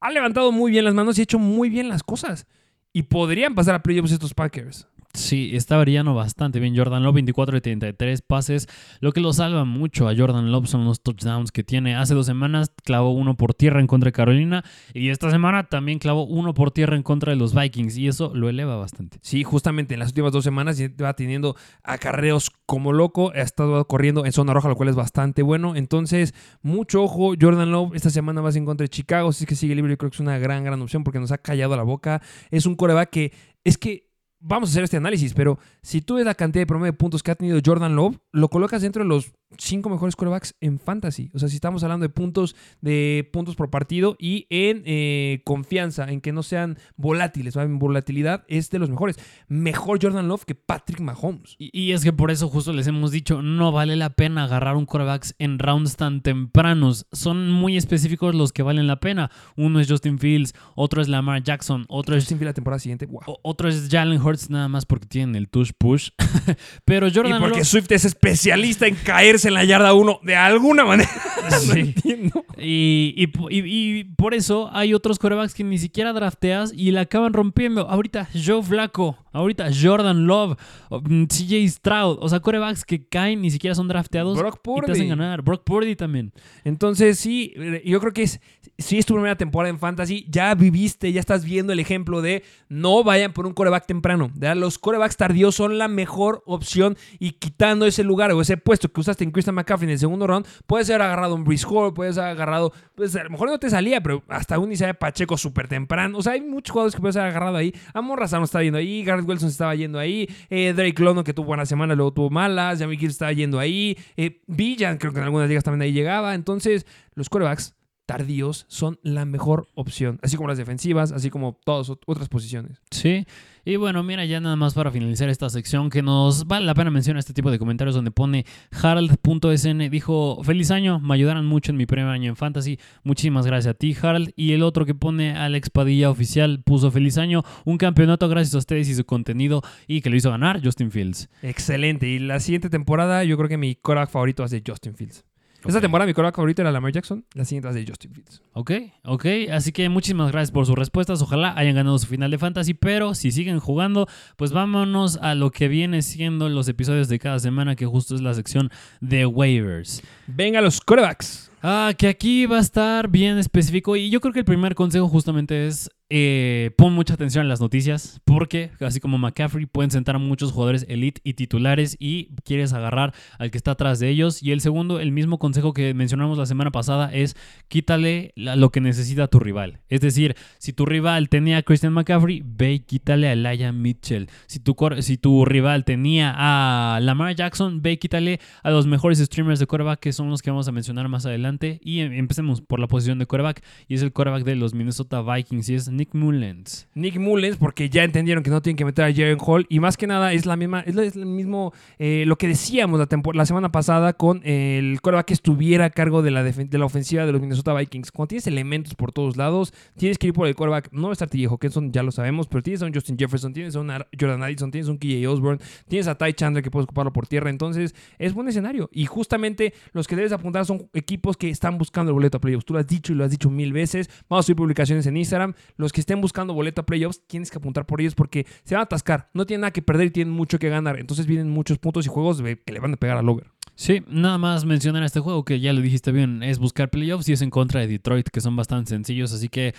ha levantado muy bien las manos y ha hecho muy bien las cosas. Y podrían pasar a playoffs estos Packers. Sí, está brillando bastante bien Jordan Love, 24 de 33 pases. Lo que lo salva mucho a Jordan Love son los touchdowns que tiene. Hace dos semanas clavó uno por tierra en contra de Carolina y esta semana también clavó uno por tierra en contra de los Vikings y eso lo eleva bastante. Sí, justamente en las últimas dos semanas va teniendo acarreos como loco. Ha estado corriendo en zona roja, lo cual es bastante bueno. Entonces, mucho ojo. Jordan Love esta semana va en contra de Chicago. Si es que sigue libre, yo creo que es una gran, gran opción porque nos ha callado la boca. Es un coreback que es que vamos a hacer este análisis, pero si tú ves la cantidad de promedio de puntos que ha tenido Jordan Love, lo colocas dentro de los cinco mejores quarterbacks en fantasy. O sea, si estamos hablando de puntos, de puntos por partido y en eh, confianza, en que no sean volátiles, en volatilidad, es de los mejores. Mejor Jordan Love que Patrick Mahomes. Y, y, es que por eso justo les hemos dicho, no vale la pena agarrar un quarterbacks en rounds tan tempranos. Son muy específicos los que valen la pena. Uno es Justin Fields, otro es Lamar Jackson, otro es... Justin Fields la temporada siguiente, wow. Otro es Jalen Hurts nada más porque tienen el tush push. Pero Jordan y porque Love... Swift es especialista en en la yarda 1 de alguna manera. Sí. entiendo. Y, y- y- y por eso hay otros corebacks que ni siquiera drafteas y la acaban rompiendo. Ahorita Joe Flacco, ahorita Jordan Love, mm, CJ Stroud. O sea, corebacks que caen ni siquiera son drafteados Brock y te Purdy. hacen ganar. Brock Purdy también. Entonces, sí, eh, yo creo que es, si es tu primera temporada en Fantasy, ya viviste, ya estás viendo el ejemplo de no vayan por un coreback temprano. ¿verdad? Los corebacks tardíos son la mejor opción y quitando ese lugar o ese puesto que usaste en Christian McCaffrey en el segundo round, puedes haber agarrado un Breeze Hall, puedes haber agarrado, pues a lo mejor no te salía, pero hasta un Isaiah Pacheco súper temprano. O sea, hay muchos jugadores que puedes haber agarrado ahí. Amon Razano estaba yendo ahí, Garrett Wilson estaba yendo ahí, eh, Drake London que tuvo buenas semanas, luego tuvo malas, Jamie estaba yendo ahí, eh, Villan creo que en algunas ligas también ahí llegaba. Entonces, los corebacks tardíos son la mejor opción, así como las defensivas, así como todas ot- otras posiciones. Sí. Y bueno, mira, ya nada más para finalizar esta sección, que nos vale la pena mencionar este tipo de comentarios donde pone Harald.sn, dijo, feliz año, me ayudaron mucho en mi primer año en Fantasy, muchísimas gracias a ti, Harald. Y el otro que pone Alex Padilla Oficial puso, feliz año, un campeonato gracias a ustedes y su contenido, y que lo hizo ganar Justin Fields. Excelente. Y la siguiente temporada, yo creo que mi coreback favorito a ser Justin Fields. Esta Ok. temporada mi coreback favorito era Lamar Jackson, la siguiente va a ser Justin Fields. Ok, ok, así que muchísimas gracias por sus respuestas, ojalá hayan ganado su final de Fantasy, pero si siguen jugando, pues vámonos a lo que viene siendo los episodios de cada semana, que justo es la sección de waivers. Venga, los corebacks. Ah, que aquí va a estar bien específico y yo creo que el primer consejo justamente es eh, pon mucha atención a las noticias porque así como McCaffrey pueden sentar a muchos jugadores elite y titulares y quieres agarrar al que está atrás de ellos y el segundo, el mismo consejo que mencionamos la semana pasada es quítale lo que necesita tu rival. Es decir, si tu rival tenía a Christian McCaffrey, ve y quítale a Elijah Mitchell. Si tu, si tu rival tenía a Lamar Jackson, ve y quítale a los mejores streamers de quarterback que son los que vamos a mencionar más adelante. Y em- empecemos por la posición de quarterback y es el quarterback de los Minnesota Vikings y es Nick Mullens. Nick Mullens, porque ya entendieron que no tienen que meter a Jaren Hall. Y más que nada es la misma, es, es lo mismo eh, lo que decíamos la, la semana pasada con el coreback que estuviera a cargo de la, de la ofensiva de los Minnesota Vikings. Cuando tienes elementos por todos lados, tienes que ir por el coreback. No va a estar TJ Hawkinson, ya lo sabemos, pero tienes a un Justin Jefferson, tienes a un Jordan Addison, tienes a un KJ Osborne, tienes a Ty Chandler que puedes ocuparlo por tierra. Entonces, es buen escenario. Y justamente los que debes apuntar son equipos que están buscando el boleto a playoffs. Tú lo has dicho y lo has dicho mil veces. Vamos a subir publicaciones en Instagram. Los que estén buscando boleto a playoffs, tienes que apuntar por ellos porque se van a atascar. No tienen nada que perder y tienen mucho que ganar. Entonces vienen muchos puntos y juegos que le van a pegar al over. Sí, nada más mencionar este juego que ya lo dijiste bien, es buscar playoffs y es en contra de Detroit, que son bastante sencillos, así que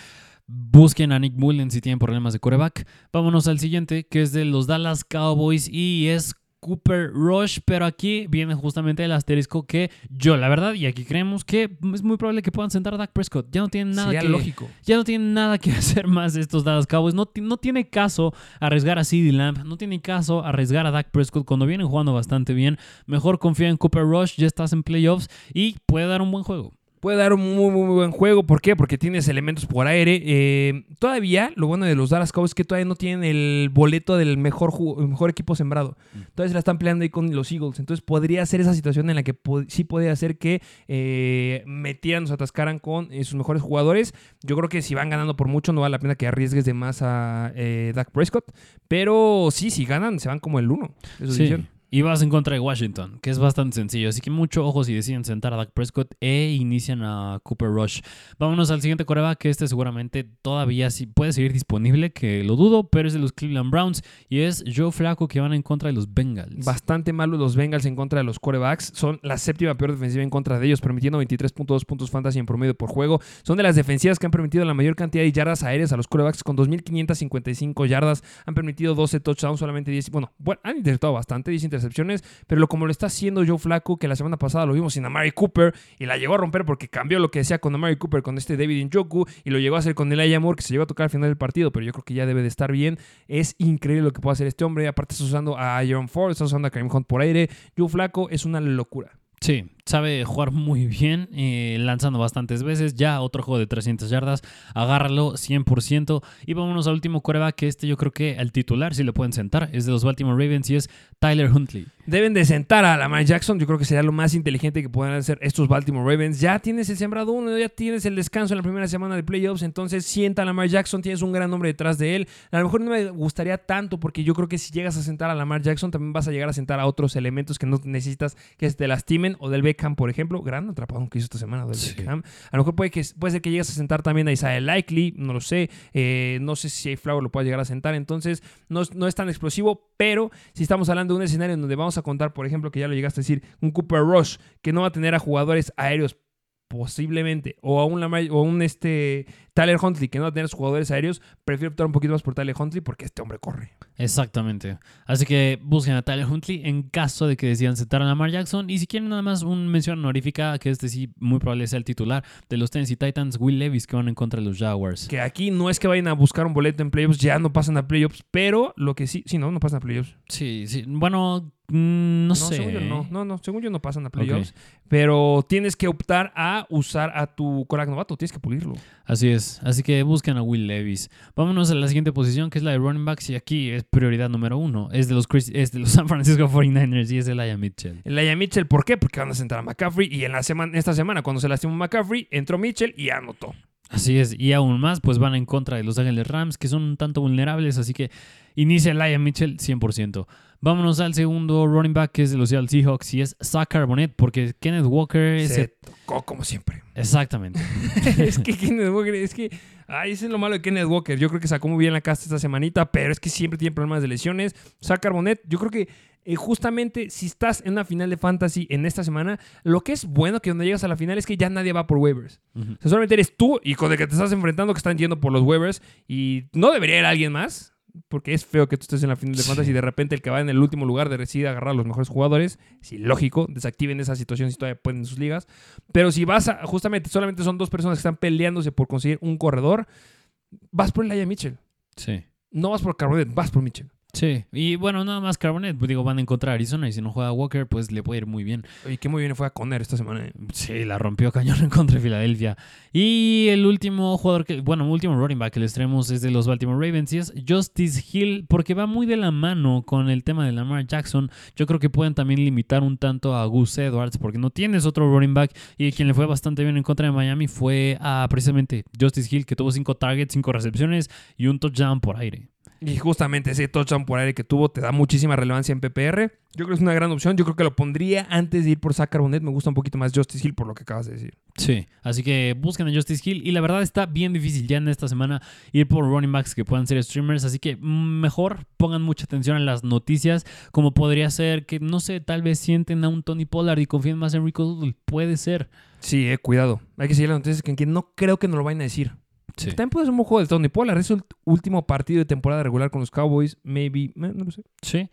busquen a Nick Mullens si tienen problemas de coreback. Vámonos al siguiente, que es de los Dallas Cowboys y es Cooper Rush, pero aquí viene justamente el asterisco que yo, la verdad, y aquí creemos que es muy probable que puedan sentar a Dak Prescott. Ya no tienen nada Sería que lógico. ya no tienen nada que hacer más de estos Dallas Cowboys. No, no tiene caso arriesgar a CeeDee Lamb. No tiene caso arriesgar a Dak Prescott cuando vienen jugando bastante bien. Mejor confía en Cooper Rush. Ya estás en playoffs y puede dar un buen juego. Puede dar un muy, muy, muy buen juego. ¿Por qué? Porque tienes elementos por aire. Eh, todavía, lo bueno de los Dallas Cowboys es que todavía no tienen el boleto del mejor, mejor equipo sembrado. Todavía se la están peleando ahí con los Eagles. Entonces podría ser esa situación en la que po- sí puede hacer que eh, metieran, se atascaran con eh, sus mejores jugadores. Yo creo que si van ganando por mucho, no vale la pena que arriesgues de más a eh, Dak Prescott. Pero sí, si ganan, se van como el uno de su Sí. Y vas en contra de Washington, que es bastante sencillo. Así que mucho ojo si deciden sentar a Dak Prescott e inician a Cooper Rush. Vámonos al siguiente coreback, que este seguramente todavía sí puede seguir disponible, que lo dudo, pero es de los Cleveland Browns. Y es Joe Flacco que van en contra de los Bengals. Bastante malos los Bengals en contra de los corebacks. Son la séptima peor defensiva en contra de ellos, permitiendo 23.2 puntos fantasy en promedio por juego. Son de las defensivas que han permitido la mayor cantidad de yardas aéreas a los corebacks con 2.555 yardas. Han permitido 12 touchdowns, solamente 10. Bueno, bueno, han interceptado bastante, 10 intercepciones, pero lo, como lo está haciendo Joe Flacco, que la semana pasada lo vimos sin Amari Cooper y la llegó a romper porque cambió lo que decía con Amari Cooper con este David Njoku y lo llegó a hacer con Elijah Moore, que se llegó a tocar al final del partido, pero yo creo que ya debe de estar bien. Es increíble lo que puede hacer este hombre. Aparte, está usando a Aaron Ford, está usando a Kareem Hunt por aire. Joe Flacco es una locura. Sí, sabe jugar muy bien, eh, lanzando bastantes veces. Ya otro juego de 300 yardas, agárralo 100%. Y vámonos al último coreback, que este yo creo que al titular sí lo pueden sentar. Es de los Baltimore Ravens y es Tyler Huntley. Deben de sentar a Lamar Jackson. Yo creo que sería lo más inteligente que puedan hacer estos Baltimore Ravens. Ya tienes el sembrado uno, ya tienes el descanso en la primera semana de playoffs. Entonces sienta a Lamar Jackson. Tienes un gran nombre detrás de él. A lo mejor no me gustaría tanto porque yo creo que si llegas a sentar a Lamar Jackson, también vas a llegar a sentar a otros elementos que no necesitas que se te lastimen. O del Beckham, por ejemplo. Gran atrapado que hizo esta semana del Sí. Beckham. A lo mejor puede, que, puede ser que llegues a sentar también a Isaiah Likely. No lo sé. Eh, no sé si Flower lo pueda llegar a sentar. Entonces no, es- no es tan explosivo. Pero si estamos hablando de un escenario en donde vamos a contar, por ejemplo, que ya lo llegaste a decir, un Cooper Rush que no va a tener a jugadores aéreos posiblemente, o a un, Lamar- o a un este, Tyler Huntley que no va a tener sus jugadores aéreos, prefiero optar un poquito más por Tyler Huntley porque este hombre corre. Exactamente. Así que busquen a Tyler Huntley en caso de que decidan sentar a Lamar Jackson. Y si quieren nada más un mención honorífica, que este sí muy probable sea el titular de los Tennessee Titans, Will Levis, que van en contra de los Jaguars. Que aquí no es que vayan a buscar un boleto en playoffs, ya no pasan a playoffs, pero lo que sí, sí, no, no pasan a playoffs. Sí, sí. Bueno, mm, no, sé. según yo no, no, no, según yo no pasan a playoffs, pero tienes que optar a usar a tu corac novato, tienes que pulirlo. Así es. Así que busquen a Will Levis. Vámonos a la siguiente posición, que es la de running backs. Y aquí es prioridad número uno. Es de los, Chris- es de los San Francisco 49ers y es Elijah Mitchell. Elijah Mitchell, ¿por qué? Porque van a sentar a McCaffrey y en la semana, esta semana cuando se lastimó McCaffrey, entró Mitchell y anotó. Así es, y aún más, pues van en contra de los Ángeles Rams, que son un tanto vulnerables, así que inicia Elijah Mitchell 100%. Vámonos al segundo running back, que es de los Seattle Seahawks, y es Zach Carbonet, porque Kenneth Walker. Se tocó como siempre. Exactamente. es que Kenneth Walker, es que, ay, ese es lo malo de Kenneth Walker. Yo creo que sacó muy bien la casta esta semanita, pero es que siempre tiene problemas de lesiones. Zach Carbonet, yo creo que eh, justamente si estás en una final de fantasy en esta semana, lo que es bueno que donde llegas a la final es que ya nadie va por waivers. O sea, solamente eres tú y con el que te estás enfrentando que están yendo por los waivers y no debería ir alguien más. Porque es feo que tú estés en la final de Sí. fantasy y de repente el que va en el último lugar de decide agarrar a los mejores jugadores. Sí, lógico, desactiven esa situación si todavía pueden en sus ligas. Pero si vas a, justamente, solamente son dos personas que están peleándose por conseguir un corredor, vas por Elijah Mitchell. Sí. No vas por Carbonet, vas por Mitchell. Sí, y bueno, nada más Carbonet, pues, digo, van a encontrar a Arizona y si no juega Walker, pues le puede ir muy bien. Oye, qué muy bien fue a Conner esta semana. eh. Sí, la rompió cañón en contra de Filadelfia. Y el último jugador que, bueno, último running back que les traemos es de los Baltimore Ravens y es Justice Hill, porque va muy de la mano con el tema de Lamar Jackson. Yo creo que pueden también limitar un tanto a Gus Edwards, porque no tienes otro running back y quien le fue bastante bien en contra de Miami fue a precisamente Justice Hill, que tuvo cinco targets, cinco recepciones y un touchdown por aire. Y justamente ese touchdown por aire que tuvo te da muchísima relevancia en PPR. Yo creo que es una gran opción. Yo creo que lo pondría antes de ir por Zach Carbonet. Me gusta un poquito más Justice Hill por lo que acabas de decir. Sí, así que busquen a Justice Hill y la verdad está bien difícil ya en esta semana ir por running backs que puedan ser streamers, así que mejor pongan mucha atención a las noticias, como podría ser que, no sé, tal vez sienten a un Tony Pollard y confíen más en Rico Doodle, puede ser. Sí, eh, cuidado. Hay que seguir las noticias que, que no creo que nos lo vayan a decir. Sí. También puede ser un buen juego de Tony Pollard. Es el último partido de temporada regular con los Cowboys. Maybe. eh, no lo sé. Sí.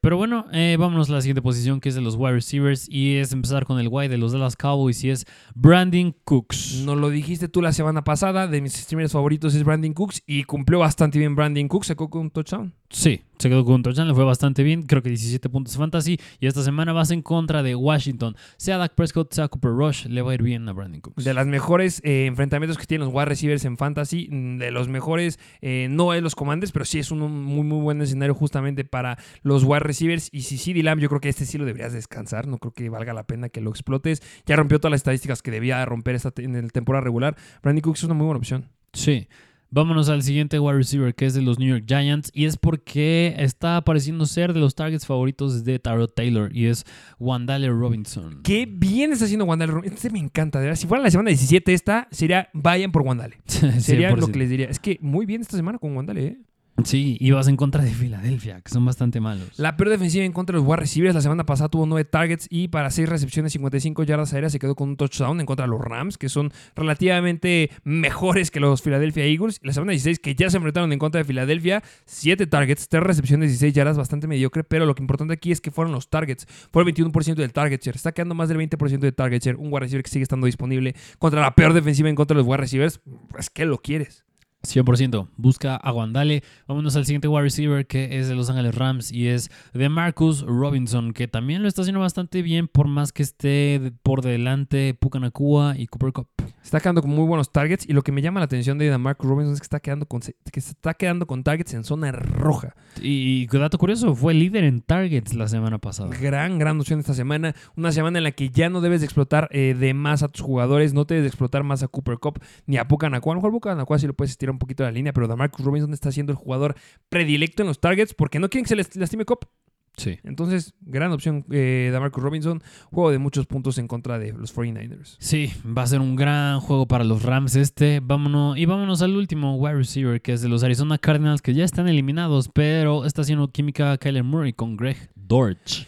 Pero bueno, eh, vámonos a la siguiente posición que es de los wide receivers y es empezar con el wide de los Dallas Cowboys y es Brandon Cooks. Nos lo dijiste tú la semana pasada. De mis streamers favoritos es Brandon Cooks. Y cumplió bastante bien Brandon Cooks. Sacó con un touchdown. Sí, se quedó con un touchdown, le fue bastante bien, creo que 17 puntos fantasy. Y esta semana vas en contra de Washington. Sea Dak Prescott, sea Cooper Rush, le va a ir bien a Brandon Cooks. De las mejores eh, enfrentamientos que tienen los wide receivers en fantasy, mm, de los mejores, eh, no es los commanders, pero sí es un muy, muy buen escenario justamente para los wide receivers. Y si sí, Lamb, yo creo que este sí lo deberías descansar, no creo que valga la pena que lo explotes. Ya rompió todas las estadísticas que debía romper esta, en la temporada regular. Brandon Cooks es una muy buena opción. Sí. Vámonos al siguiente wide receiver que es de los New York Giants y es porque está pareciendo ser de los targets favoritos de Taro Taylor y es Wandale Robinson. Qué bien está haciendo Wandale Robinson. Este me encanta, de verdad. Si fuera la semana 17 esta, sería vayan por Wandale. Sería lo que les diría. Es que muy bien esta semana con Wandale, ¿eh? Sí, y vas en contra de Filadelfia, que son bastante malos. La peor defensiva en contra de los wide receivers. La semana pasada tuvo 9 targets y para 6 recepciones, 55 yardas aéreas, se quedó con un touchdown en contra de los Rams, que son relativamente mejores que los Philadelphia Eagles. La semana 16, que ya se enfrentaron en contra de Filadelfia, 7 targets, 3 recepciones, 16 yardas, bastante mediocre. Pero lo que importante aquí es que fueron los targets. Fue el 21% del target share. Está quedando más del 20% de target share. Un wide receiver que sigue estando disponible contra la peor defensiva en contra de los wide receivers. Pues, ¿qué lo quieres? 100%. Busca a Guandale. Vámonos al siguiente wide receiver que es de Los Ángeles Rams y es de Marcus Robinson, que también lo está haciendo bastante bien por más que esté por delante Pucanacua y Cooper Cup. Está quedando con muy buenos targets y lo que me llama la atención de Marcus Robinson es que está quedando con, que se está quedando con targets en zona roja. Y, dato curioso, fue líder en targets la semana pasada. Gran, gran opción esta semana. Una semana en la que ya no debes de explotar eh, de más a tus jugadores, no te debes de explotar más a Cooper Cup ni a Pucanacua. A lo mejor Pucanacua sí lo puedes estirar un poquito la línea, pero Marcus Robinson está siendo el jugador predilecto en los targets porque no quieren que se les lastime Cop. Sí. Entonces, gran opción eh, de Marcus Robinson. Juego de muchos puntos en contra de los 49ers. Sí, va a ser un gran juego para los Rams este. Vámonos, y vámonos al último wide receiver, que es de los Arizona Cardinals, que ya están eliminados, pero está haciendo química Kyler Murray con Greg Dortch.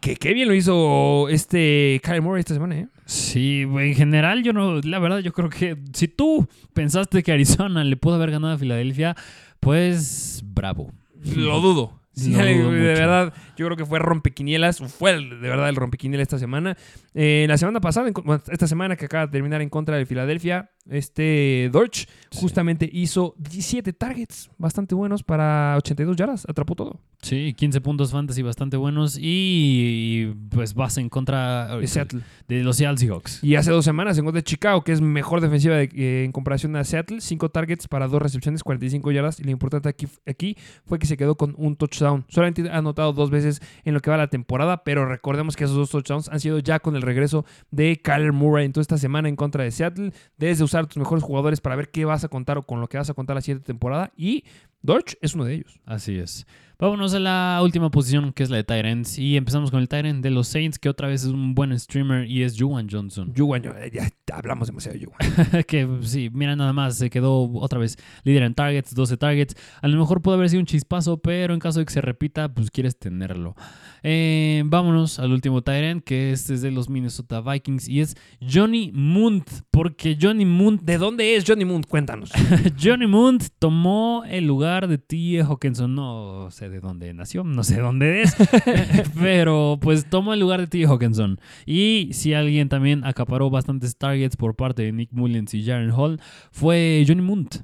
Que qué bien lo hizo este Kyler Murray esta semana, ¿eh? Sí, en general yo no, la verdad yo creo que si tú pensaste que Arizona le pudo haber ganado a Filadelfia, pues bravo. Lo dudo. Sí, de verdad, yo creo que fue rompequinielas, fue de verdad el rompequinielas esta semana. Eh, la semana pasada, esta semana que acaba de terminar en contra de Filadelfia, este Dorch justamente hizo 17 targets bastante buenos para 82 yardas, atrapó todo. Sí, 15 puntos fantasy bastante buenos y, pues vas en contra de, Seattle. de los Seattle Seahawks. Y hace dos semanas en contra de Chicago, que es mejor defensiva eh, en comparación a Seattle, 5 targets para 2 recepciones, 45 yardas y lo importante aquí, aquí fue que se quedó con un touchdown. Solamente ha anotado dos veces en lo que va la temporada, pero recordemos que esos dos touchdowns han sido ya con el regreso de Kyler Murray. Entonces esta semana en contra de Seattle, debes de usar tus mejores jugadores para ver qué vas a contar o con lo que vas a contar la siguiente temporada y Dorch es uno de ellos. Así es. Vámonos a la última posición, que es la de Tyrants. Y empezamos con el Tyrant de los Saints, que otra vez es un buen streamer y es Juwan Johnson. Juwan, ya hablamos demasiado de Juwan. que sí, mira nada más, se quedó otra vez líder en targets, 12 targets. A lo mejor puede haber sido un chispazo, pero en caso de que se repita, pues quieres tenerlo. Eh, vámonos al último Tyrant, que es de los Minnesota Vikings y es Johnny Munt. Porque Johnny Munt. ¿De dónde es Johnny Munt? Cuéntanos. Johnny Munt tomó el lugar de T. Hawkinson. No sé de dónde nació, no sé dónde es, pero pues tomó el lugar de T. Hawkinson. Y si alguien también acaparó bastantes targets por parte de Nick Mullins y Jaren Hall, fue Johnny Munt.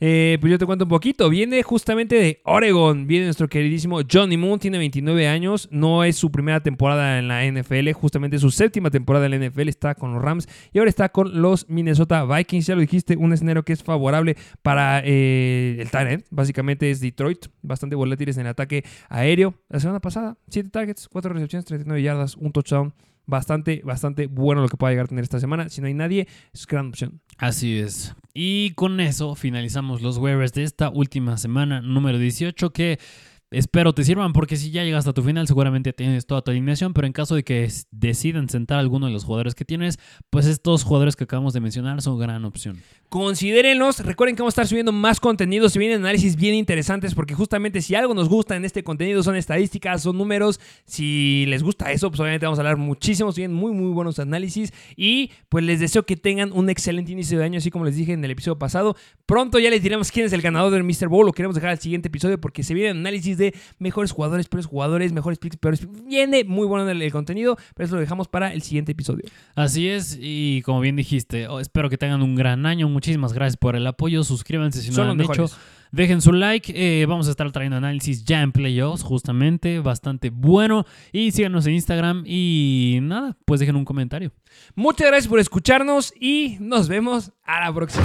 Eh, pues yo te cuento un poquito. Viene justamente de Oregon. Viene nuestro queridísimo Johnny Munt, tiene 29 años. No es su primera temporada en la NFL, justamente su séptima temporada en la NFL. Está con los Rams y ahora está con los Minnesota Vikings. Ya lo dijiste, un escenario que es favorable para eh, el Tyrant. Básicamente es Detroit, bastante volátiles en el ataque aéreo. La semana pasada, 7 targets, 4 recepciones, 39 yardas, un touchdown. Bastante, bastante bueno lo que pueda llegar a tener esta semana. Si no hay nadie, es gran opción. Así es. Y con eso finalizamos los waivers de esta última semana, número 18, que Espero te sirvan porque si ya llegas a tu final seguramente tienes toda tu alineación, pero en caso de que decidan sentar a alguno de los jugadores que tienes, pues estos jugadores que acabamos de mencionar son gran opción. Considérenlos, recuerden que vamos a estar subiendo más contenido, se vienen análisis bien interesantes porque justamente si algo nos gusta en este contenido son estadísticas, son números, si les gusta eso, pues obviamente vamos a hablar muchísimo, bien muy muy buenos análisis y pues les deseo que tengan un excelente inicio de año, así como les dije en el episodio pasado. Pronto ya les diremos quién es el ganador del Mr. Bowl, lo queremos dejar al siguiente episodio porque se vienen análisis de mejores jugadores, peores jugadores, mejores picks, peores picks. Viene muy bueno el, el contenido, pero eso lo dejamos para el siguiente episodio. Así es, y como bien dijiste, oh, espero que tengan un gran año. Muchísimas gracias por el apoyo. Suscríbanse si no Son lo han hecho. Dejen su like. eh, vamos a estar trayendo análisis ya en playoffs, justamente. Bastante bueno. Y síganos en Instagram. Y nada, pues dejen un comentario. Muchas gracias por escucharnos y nos vemos a la próxima.